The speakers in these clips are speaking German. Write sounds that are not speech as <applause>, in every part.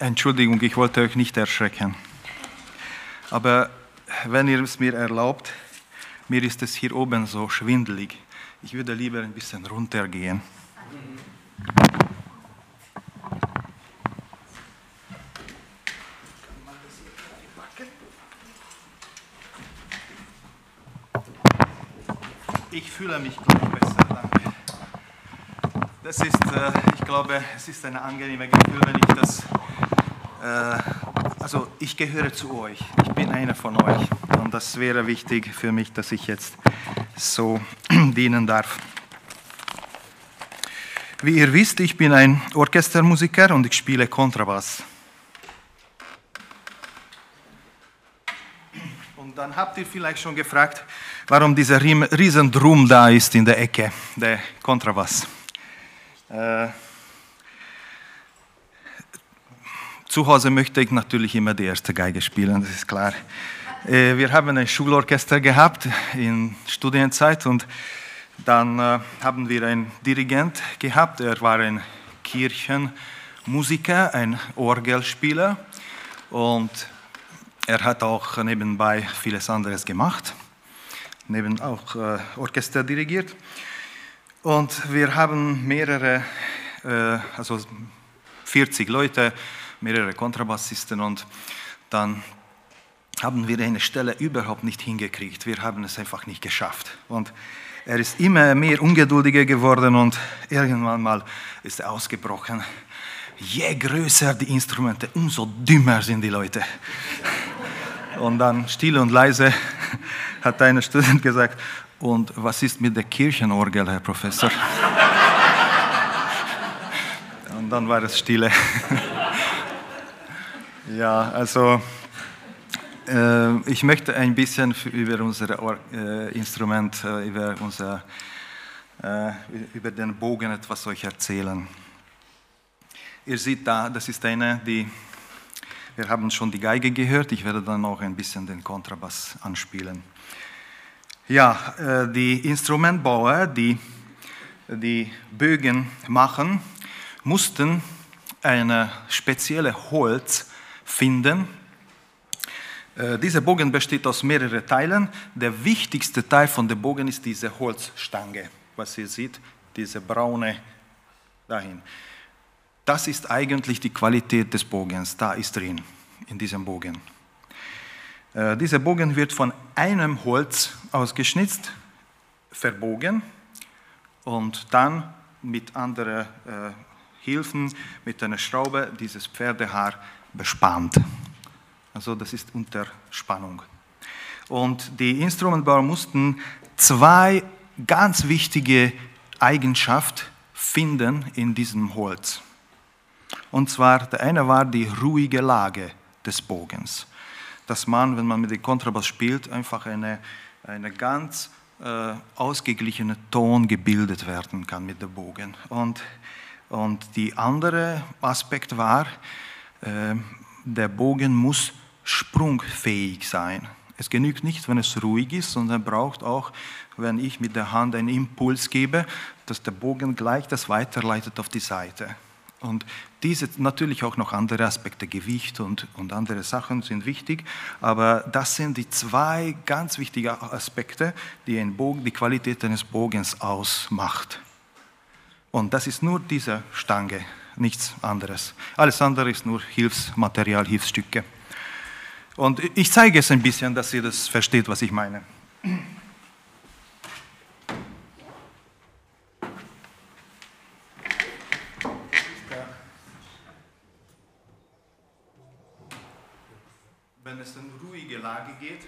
Entschuldigung, ich wollte euch nicht erschrecken. Aber wenn ihr es mir erlaubt, mir ist es hier oben so schwindelig. Ich würde lieber ein bisschen runtergehen. Ich fühle mich gleich besser, danke. Das ist, äh, ich glaube, es ist ein angenehmes Gefühl, wenn ich das, also ich gehöre zu euch, ich bin einer von euch und das wäre wichtig für mich, dass ich jetzt so <clears throat> dienen darf. Wie ihr wisst, ich bin ein Orchestermusiker und ich spiele Kontrabass. Und dann habt ihr vielleicht schon gefragt, warum dieser riesen Drum da ist in der Ecke, der Kontrabass. Äh, zu Hause möchte ich natürlich immer die erste Geige spielen, das ist klar. Äh, wir haben ein Schulorchester gehabt in Studienzeit und dann äh, haben wir einen Dirigent gehabt, er war ein Kirchenmusiker, ein Orgelspieler und er hat auch nebenbei vieles anderes gemacht, neben auch äh, Orchester dirigiert. Und wir haben mehrere, also 40 Leute, mehrere Kontrabassisten und dann haben wir eine Stelle überhaupt nicht hingekriegt. Wir haben es einfach nicht geschafft. Und er ist immer mehr ungeduldiger geworden und irgendwann mal ist er ausgebrochen. Je größer die Instrumente, umso dümmer sind die Leute. Und dann still und leise hat ein Student gesagt, und was ist mit der Kirchenorgel, Herr Professor? Und dann war es stille. Ja, also äh, ich möchte ein bisschen über unser äh, Instrument, äh, über, unser, über den Bogen etwas euch erzählen. Ihr seht da, das ist eine, die, wir haben schon die Geige gehört, ich werde dann auch ein bisschen den Kontrabass anspielen. Ja, die Instrumentbauer, die die Bögen machen, mussten eine spezielle Holz finden, äh, dieser Bogen besteht aus mehreren Teilen. Der wichtigste Teil von dem Bogen ist diese Holzstange, was ihr seht, diese braune dahin. Das ist eigentlich die Qualität des Bogens, da ist drin, in diesem Bogen. Äh, dieser Bogen wird von einem Holz ausgeschnitzt, verbogen und dann mit anderen äh, Hilfen, mit einer Schraube, dieses Pferdehaar bespannt. Also das ist unter Spannung. Und die Instrumentbauer mussten zwei ganz wichtige Eigenschaften finden in diesem Holz. Und zwar, der eine war die ruhige Lage des Bogens. Dass man, wenn man mit dem Kontrabass spielt, einfach eine, eine ganz äh, ausgeglichene Ton gebildet werden kann mit dem Bogen. Und, und die andere Aspekt war, der Bogen muss sprungfähig sein. Es genügt nicht, wenn es ruhig ist, sondern braucht auch, wenn ich mit der Hand einen Impuls gebe, dass der Bogen gleich das weiterleitet auf die Seite. Und diese, natürlich auch noch andere Aspekte, Gewicht und, und andere Sachen sind wichtig, aber das sind die zwei ganz wichtigen Aspekte, die ein Bogen, die Qualität eines Bogens ausmacht. Und das ist nur diese Stange, nichts anderes. Alles andere ist nur Hilfsmaterial, Hilfsstücke. Und ich zeige es ein bisschen, dass ihr das versteht, was ich meine. Wenn es in ruhige Lage geht,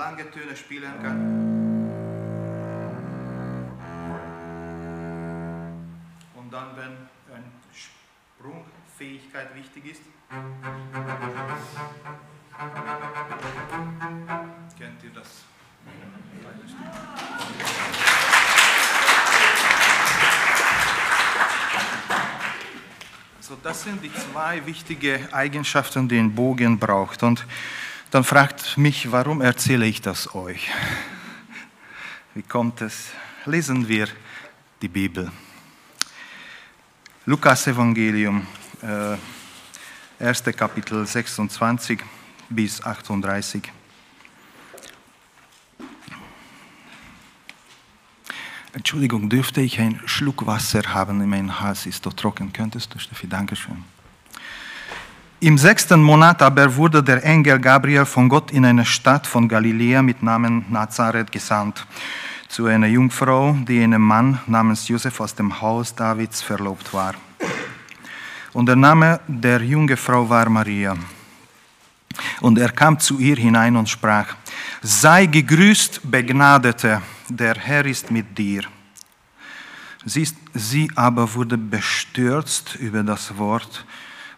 lange Töne spielen kann. Und dann, wenn eine Sprungfähigkeit wichtig ist, kennt ihr das? Also das sind die zwei wichtigen Eigenschaften, die ein Bogen braucht. Und dann fragt mich, warum erzähle ich das euch? Wie kommt es? Lesen wir die Bibel. Lukas Evangelium, äh, 1. Kapitel 26 bis 38. Entschuldigung, dürfte ich einen Schluck Wasser haben? Mein Hals ist so trocken. Könntest du, Steffi? Dankeschön. Im sechsten Monat aber wurde der Engel Gabriel von Gott in eine Stadt von Galiläa mit Namen Nazareth gesandt, zu einer Jungfrau, die einem Mann namens Josef aus dem Haus Davids verlobt war. Und der Name der jungen Frau war Maria. Und er kam zu ihr hinein und sprach, sei gegrüßt, Begnadete, der Herr ist mit dir. Sie, sie aber wurde bestürzt über das Wort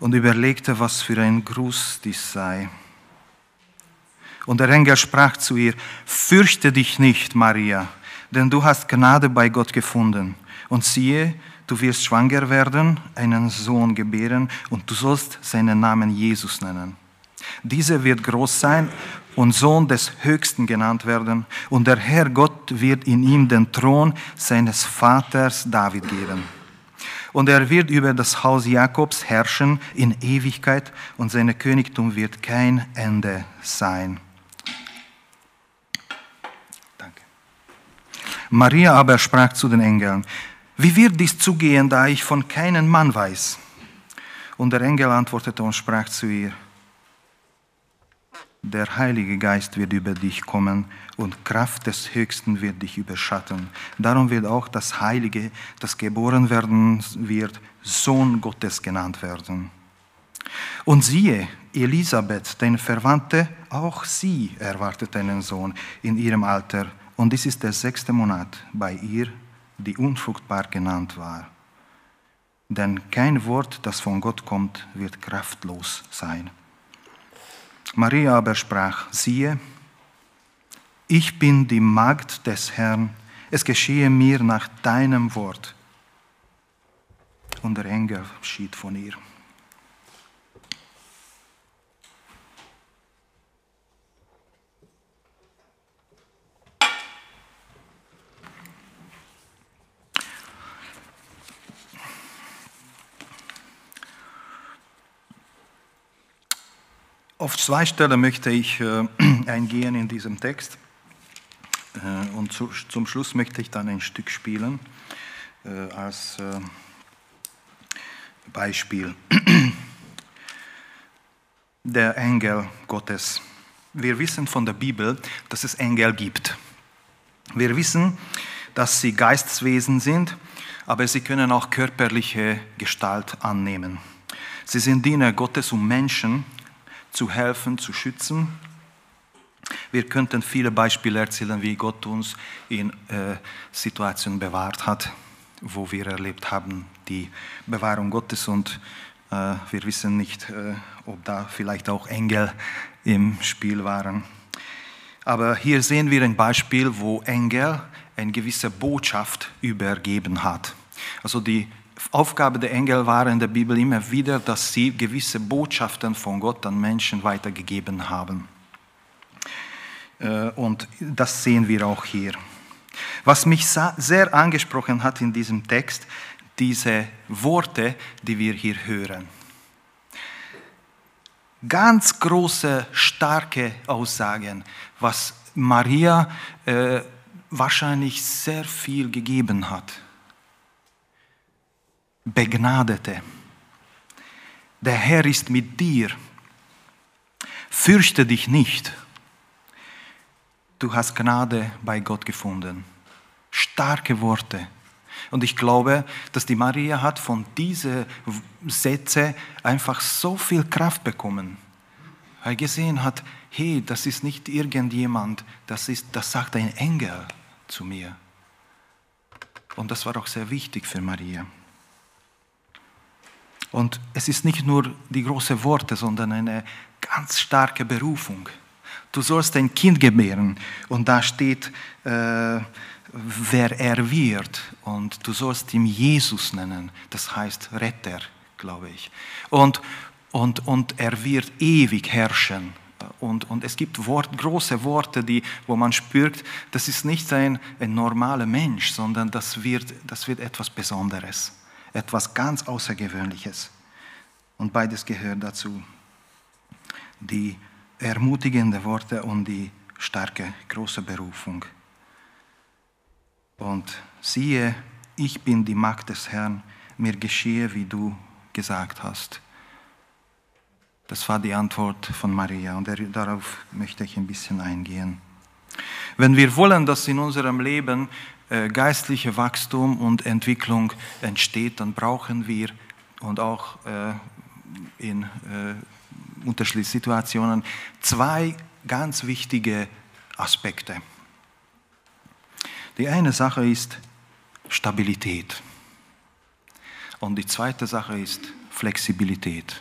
und überlegte, was für ein Gruß dies sei. Und der Engel sprach zu ihr, fürchte dich nicht, Maria, denn du hast Gnade bei Gott gefunden. Und siehe, du wirst schwanger werden, einen Sohn gebären, und du sollst seinen Namen Jesus nennen. Dieser wird groß sein und Sohn des Höchsten genannt werden, und der Herr Gott wird in ihm den Thron seines Vaters David geben. Und er wird über das Haus Jakobs herrschen in Ewigkeit, und sein Königtum wird kein Ende sein. Danke. Maria aber sprach zu den Engeln, wie wird dies zugehen, da ich von keinem Mann weiß? Und der Engel antwortete und sprach zu ihr, der Heilige Geist wird über dich kommen und Kraft des Höchsten wird dich überschatten. Darum wird auch das Heilige, das geboren werden wird, Sohn Gottes genannt werden. Und siehe, Elisabeth, deine Verwandte, auch sie erwartet einen Sohn in ihrem Alter. Und dies ist der sechste Monat bei ihr, die unfruchtbar genannt war. Denn kein Wort, das von Gott kommt, wird kraftlos sein. Maria aber sprach, siehe, ich bin die Magd des Herrn, es geschehe mir nach deinem Wort. Und der Engel schied von ihr. Auf zwei Stellen möchte ich äh, <clears throat> eingehen in diesem Text. Äh, und zu, zum Schluss möchte ich dann ein Stück spielen äh, als Beispiel. <clears throat> Der Engel Gottes. Wir wissen von der Bibel, dass es Engel gibt. Wir wissen, dass sie Geisteswesen sind, aber sie können auch körperliche Gestalt annehmen. Sie sind Diener Gottes, um Menschen zu helfen, zu schützen. Wir könnten viele Beispiele erzählen, wie Gott uns in äh, Situationen bewahrt hat, wo wir erlebt haben, die Bewahrung Gottes und äh, wir wissen nicht, äh, ob da vielleicht auch Engel im Spiel waren. Aber hier sehen wir ein Beispiel, wo Engel eine gewisse Botschaft übergeben hat. Also die Aufgabe der Engel war in der Bibel immer wieder, dass sie gewisse Botschaften von Gott an Menschen weitergegeben haben. Äh, und das sehen wir auch hier. Was mich sehr angesprochen hat in diesem Text, diese Worte, die wir hier hören. Ganz große, starke Aussagen, was Maria äh, wahrscheinlich sehr viel gegeben hat. Begnadete. Der Herr ist mit dir. Fürchte dich nicht. Du hast Gnade bei Gott gefunden. Starke Worte. Und ich glaube, dass die Maria hat von diesen Sätzen einfach so viel Kraft bekommen. Weil gesehen hat, hey, das ist nicht irgendjemand, das, ist, das sagt ein Engel zu mir. Und das war auch sehr wichtig für Maria. Und es ist nicht nur die großen Worte, sondern eine ganz starke Berufung. Du sollst ein Kind gebären und da steht, äh, wer er wird und du sollst ihn Jesus nennen, das heißt Retter, glaube ich. Und, und, und er wird ewig herrschen. Und, und es gibt Wort, große Worte, die, wo man spürt, das ist nicht ein, ein normaler Mensch, sondern das wird, das wird etwas Besonderes, etwas ganz Außergewöhnliches. Und beides gehört dazu. Die ermutigenden Worte und die starke, große Berufung. Und siehe, ich bin die Magd des Herrn, mir geschehe, wie du gesagt hast. Das war die Antwort von Maria und darauf möchte ich ein bisschen eingehen. Wenn wir wollen, dass in unserem Leben äh, geistliche Wachstum und Entwicklung entsteht, dann brauchen wir und auch äh, in äh, unterschiedlichen Situationen zwei ganz wichtige Aspekte. Die eine Sache ist Stabilität und die zweite Sache ist Flexibilität.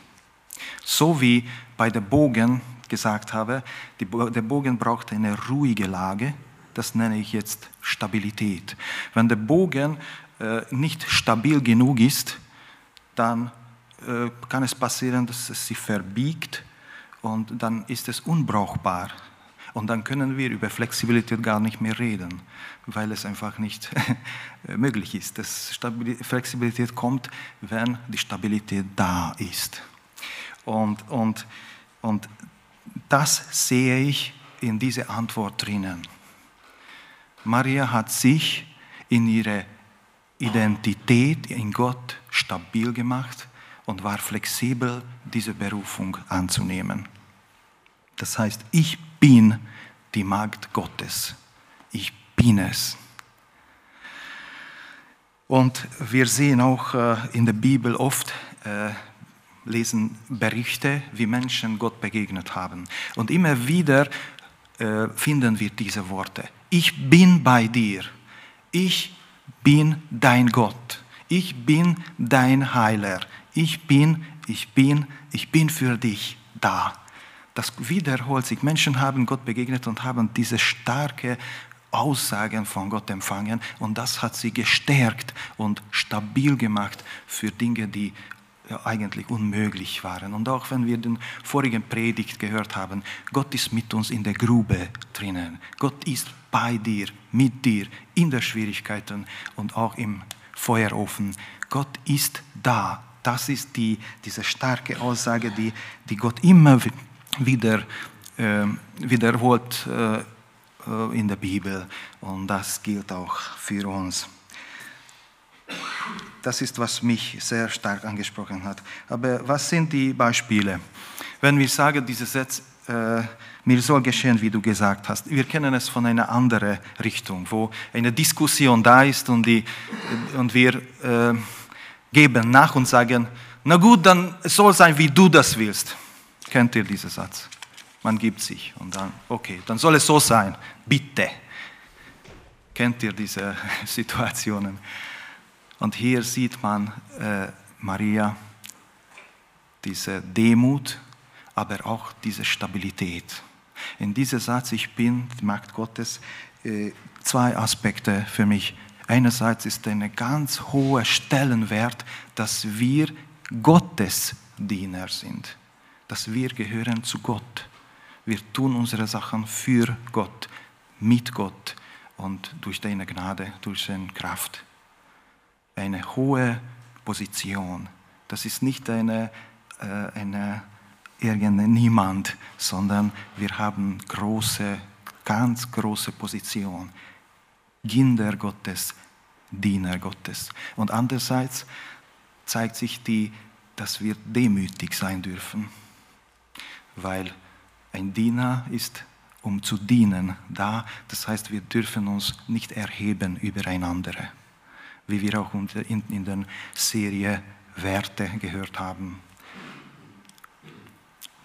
So wie bei der Bogen gesagt habe, der Bogen braucht eine ruhige Lage, das nenne ich jetzt Stabilität. Wenn der Bogen äh, nicht stabil genug ist, dann äh, kann es passieren, dass es sich verbiegt und dann ist es unbrauchbar. Und dann können wir über Flexibilität gar nicht mehr reden, weil es einfach nicht <laughs> möglich ist. Das Flexibilität kommt, wenn die Stabilität da ist. Und, und, und das sehe ich in dieser Antwort drinnen. Maria hat sich in ihrer Identität in Gott stabil gemacht und war flexibel, diese Berufung anzunehmen. Das heißt, ich bin die Magd Gottes. Ich bin es. Und wir sehen auch äh, in der Bibel oft, äh, lesen Berichte, wie Menschen Gott begegnet haben. Und immer wieder äh, finden wir diese Worte. Ich bin bei dir. Ich bin dein Gott. Ich bin dein Heiler ich bin, ich bin, ich bin für dich da. Das wiederholt sich. Menschen haben Gott begegnet und haben diese starke Aussagen von Gott empfangen und das hat sie gestärkt und stabil gemacht für Dinge, die eigentlich unmöglich waren. Und auch wenn wir den vorigen Predigt gehört haben, Gott ist mit uns in der Grube drinnen. Gott ist bei dir, mit dir, in der Schwierigkeiten und auch im Feuerofen. Gott ist da das ist die, diese starke Aussage, die, die Gott immer wieder äh, wiederholt äh, in der Bibel. Und das gilt auch für uns. Das ist, was mich sehr stark angesprochen hat. Aber was sind die Beispiele? Wenn wir sagen, dieser Satz, äh, mir soll geschehen, wie du gesagt hast. Wir kennen es von einer anderen Richtung, wo eine Diskussion da ist und, die, und wir äh, geben nach und sagen, na gut, dann soll sein, wie du das willst. Kennt ihr diesen Satz? Man gibt sich und dann, okay, dann soll es so sein, bitte. Kennt ihr diese <laughs> Situationen? Und hier sieht man äh, Maria, diese Demut, aber auch diese Stabilität. In diesem Satz, ich bin die Magd Gottes, äh, zwei Aspekte für mich Einerseits ist ein ganz hoher Stellenwert, dass wir Gottes Diener sind, dass wir gehören zu Gott. Wir tun unsere Sachen für Gott, mit Gott und durch deine Gnade, durch seine Kraft. Eine hohe Position. Das ist nicht eine, äh, eine irgendein Niemand, sondern wir haben große, ganz große Position. Kinder Gottes, Diener Gottes. Und andererseits zeigt sich die, dass wir demütig sein dürfen, weil ein Diener ist, um zu dienen, da. Das heißt, wir dürfen uns nicht erheben über einander, wie wir auch in der Serie Werte gehört haben.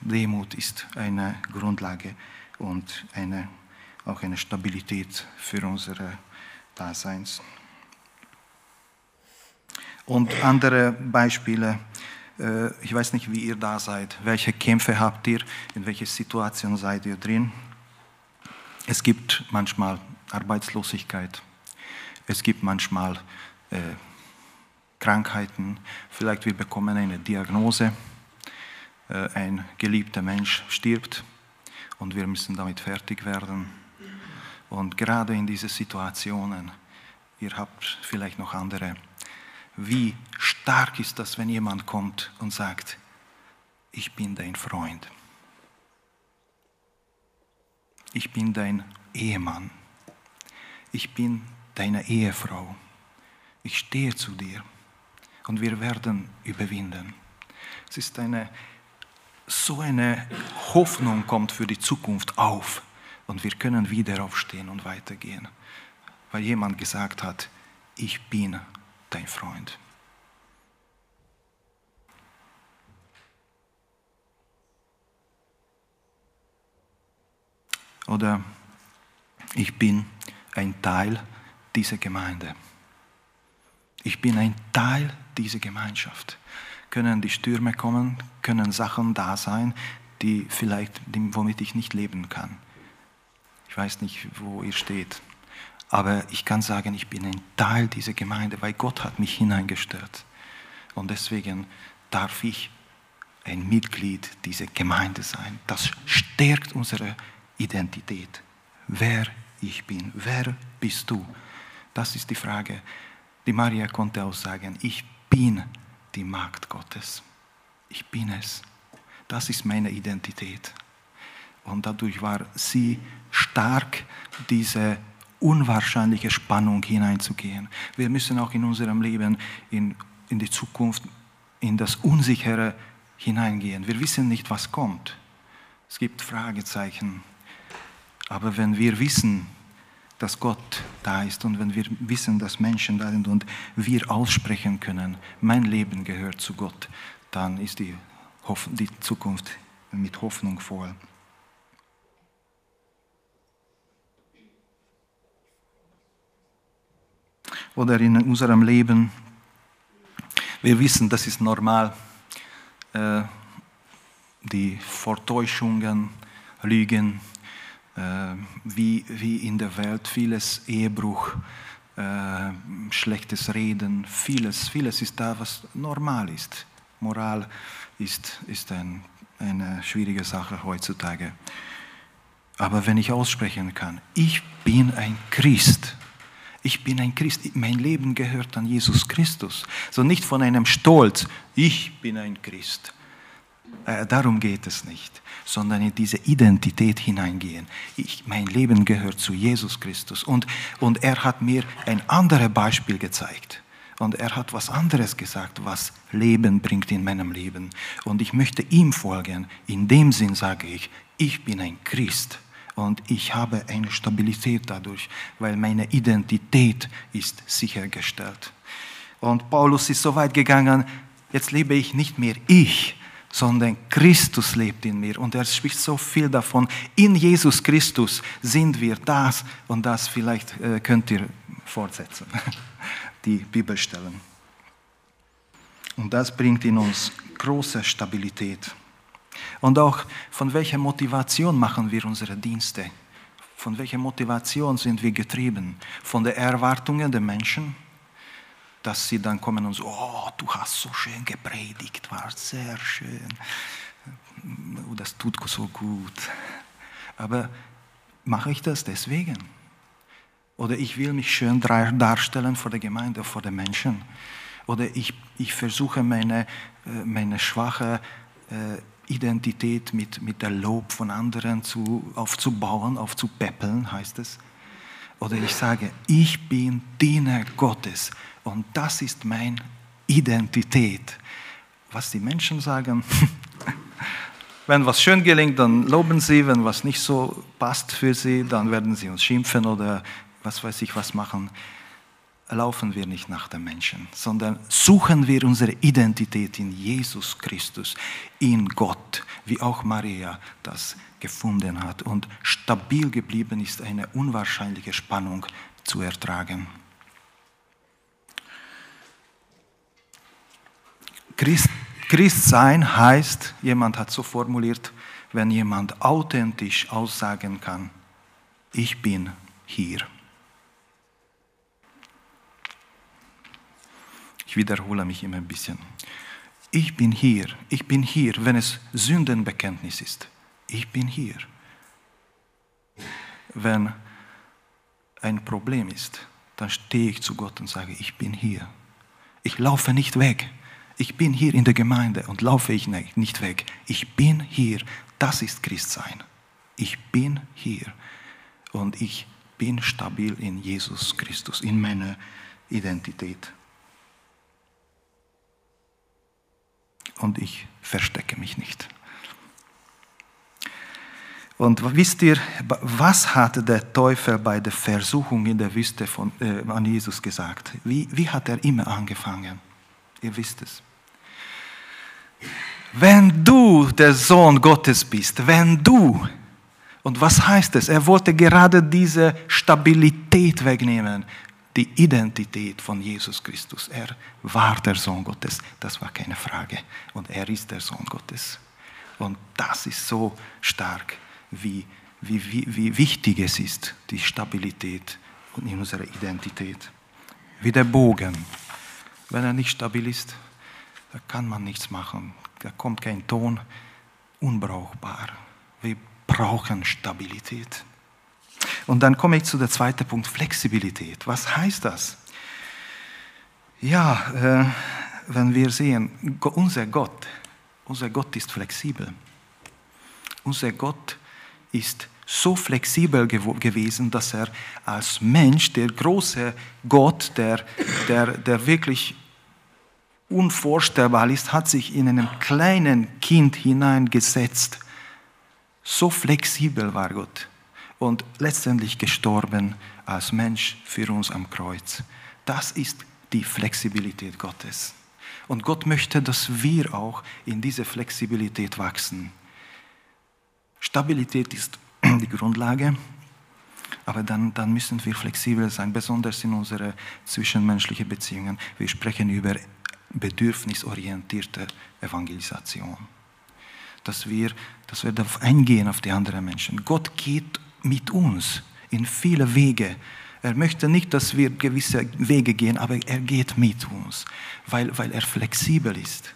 Demut ist eine Grundlage und eine, auch eine Stabilität für unsere Daseins. Und andere Beispiele, äh, ich weiß nicht, wie ihr da seid, welche Kämpfe habt ihr, in welcher Situation seid ihr drin. Es gibt manchmal Arbeitslosigkeit, es gibt manchmal äh, Krankheiten, vielleicht wir bekommen eine Diagnose, ein geliebter Mensch stirbt und wir müssen damit fertig werden. Und gerade in diesen Situationen, ihr habt vielleicht noch andere, wie stark ist das, wenn jemand kommt und sagt, ich bin dein Freund, ich bin dein Ehemann, ich bin deine Ehefrau, ich stehe zu dir und wir werden überwinden. Es ist eine, so eine Hoffnung kommt für die Zukunft auf und wir können wieder aufstehen und weitergehen, weil jemand gesagt hat, ich bin dein Freund. Oder ich bin ein Teil dieser Gemeinde. Ich bin ein Teil dieser Gemeinschaft. Können die Stürme kommen, können Sachen da sein, die vielleicht, womit ich nicht leben kann. Ich weiß nicht, wo ihr steht. Aber ich kann sagen, ich bin ein Teil dieser Gemeinde, weil Gott hat mich hineingestellt. Und deswegen darf ich ein Mitglied dieser Gemeinde sein. Das stärkt unsere Identität. Wer ich bin. Wer bist du? Das ist die Frage. Die Maria konnte auch sagen, ich bin die Magd Gottes. Ich bin es. Das ist meine Identität. Und dadurch war sie stark, diese unwahrscheinliche Spannung hineinzugehen. Wir müssen auch in unserem Leben in, in die Zukunft, in das Unsichere hineingehen. Wir wissen nicht, was kommt. Es gibt Fragezeichen. Aber wenn wir wissen, dass Gott da ist und wenn wir wissen, dass Menschen da sind und wir aussprechen können, mein Leben gehört zu Gott, dann ist die, die Zukunft mit Hoffnung voll. Oder in unserem Leben, wir wissen, das ist normal, äh, die Vortäuschungen, Lügen, wie, wie in der Welt vieles Ehebruch, äh, schlechtes Reden, vieles, vieles ist da, was normal ist. Moral ist, ist ein, eine schwierige Sache heutzutage. Aber wenn ich aussprechen kann, ich bin ein Christ, ich bin ein Christ, mein Leben gehört an Jesus Christus. So nicht von einem Stolz, ich bin ein Christ. Äh, darum geht es nicht sondern in diese Identität hineingehen. Ich, mein Leben gehört zu Jesus Christus. Und, und er hat mir ein anderes Beispiel gezeigt. Und er hat was anderes gesagt, was Leben bringt in meinem Leben. Und ich möchte ihm folgen. In dem Sinn sage ich, ich bin ein Christ. Und ich habe eine Stabilität dadurch, weil meine Identität ist sichergestellt. Und Paulus ist so weit gegangen, jetzt lebe ich nicht mehr ich, sondern Christus lebt in mir. Und er spricht so viel davon. In Jesus Christus sind wir das und das. Vielleicht äh, könnt ihr fortsetzen, <laughs> die Bibelstellen. Und das bringt in uns große Stabilität. Und auch von welcher Motivation machen wir unsere Dienste? Von welcher Motivation sind wir getrieben? Von den Erwartungen der Menschen? Dass sie dann kommen und so, oh, du hast so schön gepredigt, war sehr schön. Oh, das tut so gut. Aber mache ich das deswegen? Oder ich will mich schön darstellen vor der Gemeinde, vor den Menschen. Oder ich, ich versuche meine, äh, meine schwache äh, Identität mit, mit der Lob von anderen zu, aufzubauen, aufzupäppeln, heißt es. Oder ich sage, ich bin Diener Gottes und das ist meine Identität. Was die Menschen sagen, <laughs> wenn was schön gelingt, dann loben sie, wenn was nicht so passt für sie, dann werden sie uns schimpfen oder was weiß ich was machen. Laufen wir nicht nach den Menschen, sondern suchen wir unsere Identität in Jesus Christus, in Gott, wie auch Maria das gefunden hat. Und stabil geblieben ist eine unwahrscheinliche Spannung zu ertragen. Christ, Christ sein heißt, jemand hat so formuliert, wenn jemand authentisch aussagen kann, ich bin hier. Ich wiederhole mich immer ein bisschen. Ich bin hier, ich bin hier, wenn es Sündenbekenntnis ist. Ich bin hier. Wenn ein Problem ist, dann stehe ich zu Gott und sage, ich bin hier. Ich laufe nicht weg. Ich bin hier in der Gemeinde und laufe ich nicht weg. Ich bin hier. Das ist Christsein. Ich bin hier und ich bin stabil in Jesus Christus, in meiner Identität. Und ich verstecke mich nicht. Und wisst ihr, was hat der Teufel bei der Versuchung in der Wüste von, äh, an Jesus gesagt? Wie, wie hat er immer angefangen? Ihr wisst es. Wenn du der Sohn Gottes bist, wenn du, und was heißt es? Er wollte gerade diese Stabilität wegnehmen, die Identität von Jesus Christus. Er war der Sohn Gottes, das war keine Frage. Und er ist der Sohn Gottes. Und das ist so stark wie, wie, wie, wie wichtig es ist, die Stabilität in unserer Identität. Wie der Bogen. Wenn er nicht stabil ist, da kann man nichts machen. Da kommt kein Ton. Unbrauchbar. Wir brauchen Stabilität. Und dann komme ich zu der zweiten Punkt, Flexibilität. Was heißt das? Ja, äh, wenn wir sehen, unser Gott, unser Gott ist flexibel. Unser Gott ist so flexibel gewesen, dass er als Mensch, der große Gott, der, der, der wirklich unvorstellbar ist, hat sich in einen kleinen Kind hineingesetzt. So flexibel war Gott und letztendlich gestorben als Mensch für uns am Kreuz. Das ist die Flexibilität Gottes. Und Gott möchte, dass wir auch in diese Flexibilität wachsen. Stabilität ist <clears throat> die Grundlage, aber dann, dann müssen wir flexibel sein, besonders in unseren zwischenmenschlichen Beziehungen. Wir sprechen über bedürfnisorientierte Evangelisation. Dass wir, dass wir darauf eingehen auf die anderen Menschen. Gott geht mit uns in viele Wege. Er möchte nicht, dass wir gewisse Wege gehen, aber er geht mit uns, weil, weil er flexibel ist.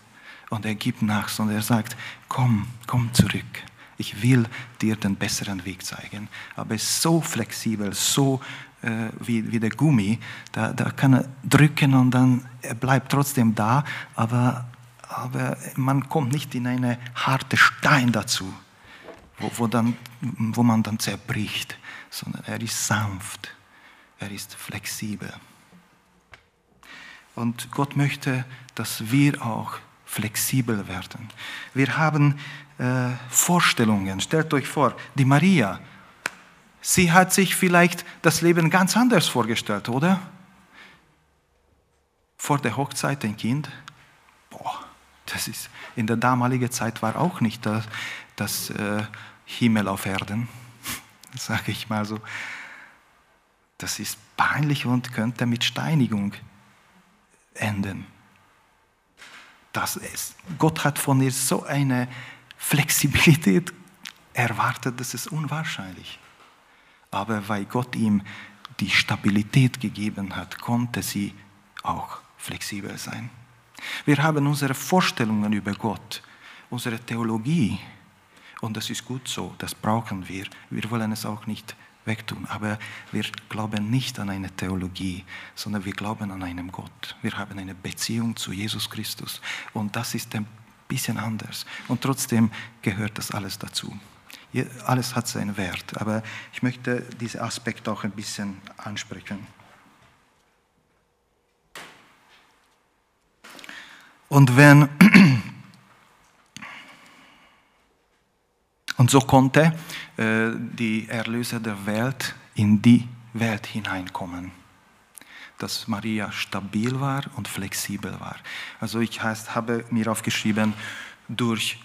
Und er gibt nach, sondern er sagt, komm, komm zurück ich will dir den besseren Weg zeigen. Aber es ist so flexibel, so äh, wie, wie der Gummi, da, da kann er drücken und dann er bleibt trotzdem da, aber, aber man kommt nicht in eine harte Stein dazu, wo, wo, dann, wo man dann zerbricht, sondern er ist sanft, er ist flexibel. Und Gott möchte, dass wir auch flexibel werden. Wir haben äh, Vorstellungen. Stellt euch vor, die Maria, sie hat sich vielleicht das Leben ganz anders vorgestellt, oder? Vor der Hochzeit ein Kind, boah, das ist, in der damaligen Zeit war auch nicht das, das äh, Himmel auf Erden, <laughs> sage ich mal so. Das ist peinlich und könnte mit Steinigung enden das ist. Gott hat von ihr so eine Flexibilität erwartet, das ist unwahrscheinlich. Aber weil Gott ihm die Stabilität gegeben hat, konnte sie auch flexibel sein. Wir haben unsere Vorstellungen über Gott, unsere Theologie. Und das ist gut so, das brauchen wir. Wir wollen es auch nicht wegtun. Aber wir glauben nicht an eine Theologie, sondern wir glauben an einen Gott. Wir haben eine Beziehung zu Jesus Christus. Und das ist bisschen anders. Und trotzdem gehört das alles dazu. Alles hat seinen Wert. Aber ich möchte diesen Aspekt auch ein bisschen ansprechen. Und wenn <clears throat> Und so konnte äh, die Erlöser der Welt in die Welt hineinkommen. Dass Maria stabil war und flexibel war. Also ich heißt, habe mir aufgeschrieben, durch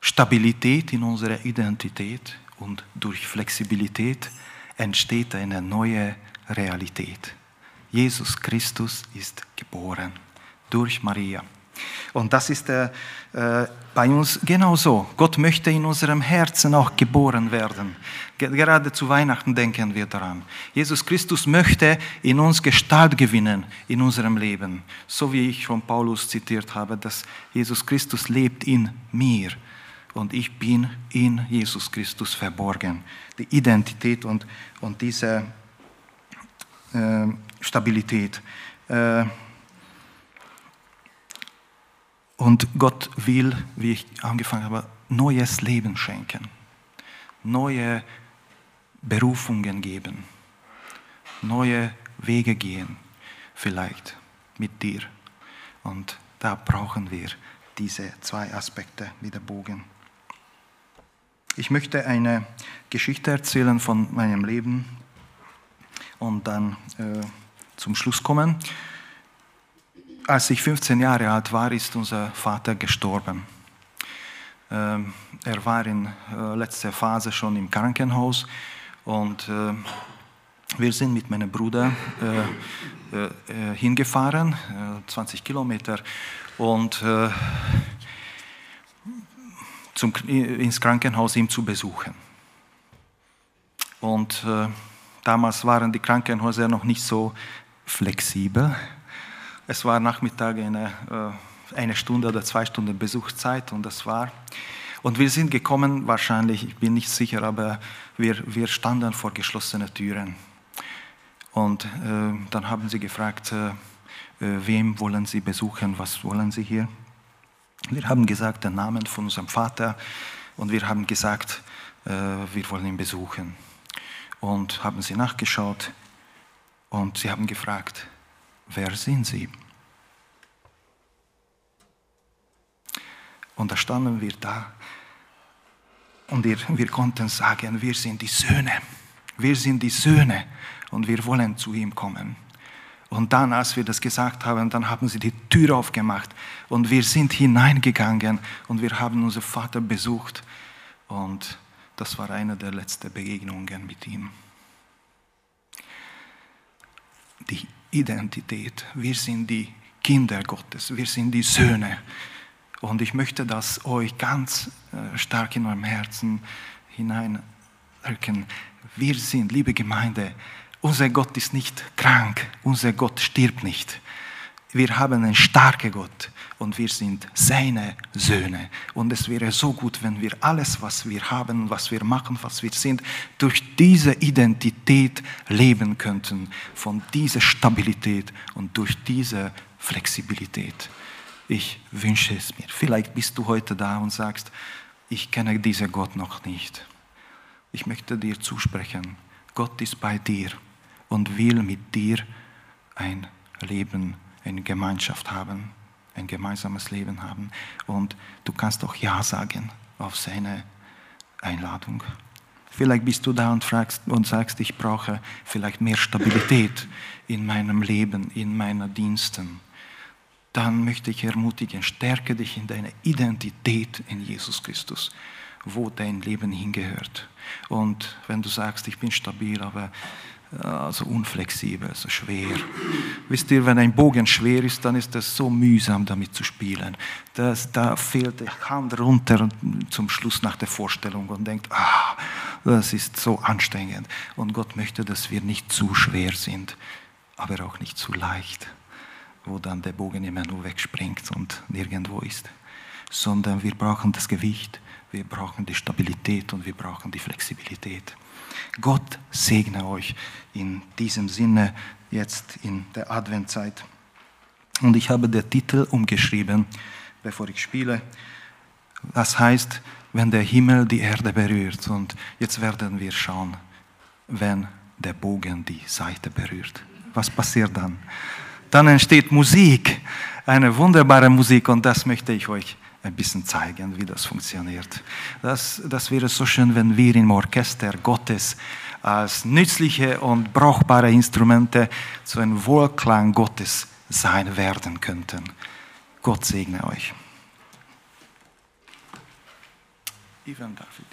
Stabilität in unserer Identität und durch Flexibilität entsteht eine neue Realität. Jesus Christus ist geboren durch Maria. Und das ist äh, äh, bei uns genauso. Gott möchte in unserem Herzen auch geboren werden. Gerade zu Weihnachten denken wir daran. Jesus Christus möchte in uns Gestalt gewinnen in unserem Leben. So wie ich von Paulus zitiert habe, dass Jesus Christus lebt in mir und ich bin in Jesus Christus verborgen. Die Identität und, und diese äh, Stabilität. Äh, und Gott will, wie ich angefangen habe, neues Leben schenken, neue Berufungen geben, neue Wege gehen, vielleicht mit dir. Und da brauchen wir diese zwei Aspekte wie der Bogen. Ich möchte eine Geschichte erzählen von meinem Leben und dann äh, zum Schluss kommen. Als ich 15 Jahre alt war, ist unser Vater gestorben. Ähm, er war in äh, letzter Phase schon im Krankenhaus und äh, wir sind mit meinem Bruder äh, hingefahren, 20 Kilometer, und zum, ins Krankenhaus ihm zu besuchen. Und damals waren die Krankenhäuser noch nicht so flexibel. Es war Nachmittag eine, eine Stunde oder zwei Stunden Besuchszeit und das war. Und wir sind gekommen, wahrscheinlich, ich bin nicht sicher, aber wir, wir standen vor geschlossenen Türen. Und äh, dann haben sie gefragt, äh, wem wollen Sie besuchen, was wollen Sie hier? Wir haben gesagt, den Namen von unserem Vater und wir haben gesagt, äh, wir wollen ihn besuchen. Und haben sie nachgeschaut und sie haben gefragt, wer sind Sie? Und da standen wir da und wir, wir konnten sagen, wir sind die Söhne. Wir sind die Söhne und wir wollen zu ihm kommen. Und dann, als wir das gesagt haben, dann haben sie die Tür aufgemacht und wir sind hineingegangen und wir haben unseren Vater besucht. Und das war eine der letzten Begegnungen mit ihm. Die Identität, wir sind die Kinder Gottes, wir sind die Söhne. Und ich möchte das euch ganz äh, stark in eurem Herzen hineinrücken. Wir sind, liebe Gemeinde, unser Gott ist nicht krank, unser Gott stirbt nicht. Wir haben einen starken Gott und wir sind seine Söhne. Und es wäre so gut, wenn wir alles, was wir haben, was wir machen, was wir sind, durch diese Identität leben könnten, von dieser Stabilität und durch diese Flexibilität. Ich wünsche es mir. Vielleicht bist du heute da und sagst, ich kenne diesen Gott noch nicht. Ich möchte dir zusprechen, Gott ist bei dir und will mit dir ein Leben, eine Gemeinschaft haben, ein gemeinsames Leben haben. Und du kannst auch Ja sagen auf seine Einladung. Vielleicht bist du da und, fragst, und sagst, ich brauche vielleicht mehr Stabilität in meinem Leben, in meinen Diensten. Dann möchte ich ermutigen, stärke dich in deiner Identität in Jesus Christus, wo dein Leben hingehört. Und wenn du sagst, ich bin stabil, aber also unflexibel, so schwer. Wisst ihr, wenn ein Bogen schwer ist, dann ist es so mühsam, damit zu spielen. Das, da fehlt die Hand runter zum Schluss nach der Vorstellung und denkt, ah, das ist so anstrengend. Und Gott möchte, dass wir nicht zu schwer sind, aber auch nicht zu leicht, wo dann der Bogen immer nur wegspringt und nirgendwo ist. Sondern wir brauchen das Gewicht, wir brauchen die Stabilität und wir brauchen die Flexibilität. Gott segne euch in diesem Sinne jetzt in der Adventzeit. Und ich habe den Titel umgeschrieben, bevor ich spiele. Das heißt, wenn der Himmel die Erde berührt. Und jetzt werden wir schauen, wenn der Bogen die Seite berührt. Was passiert dann? Dann entsteht Musik, eine wunderbare Musik und das möchte ich euch ein bisschen zeigen, wie das funktioniert. Das, das wäre so schön, wenn wir im Orchester Gottes als nützliche und brauchbare Instrumente zu einem Wohlklang Gottes sein werden könnten. Gott segne euch. Ivan David.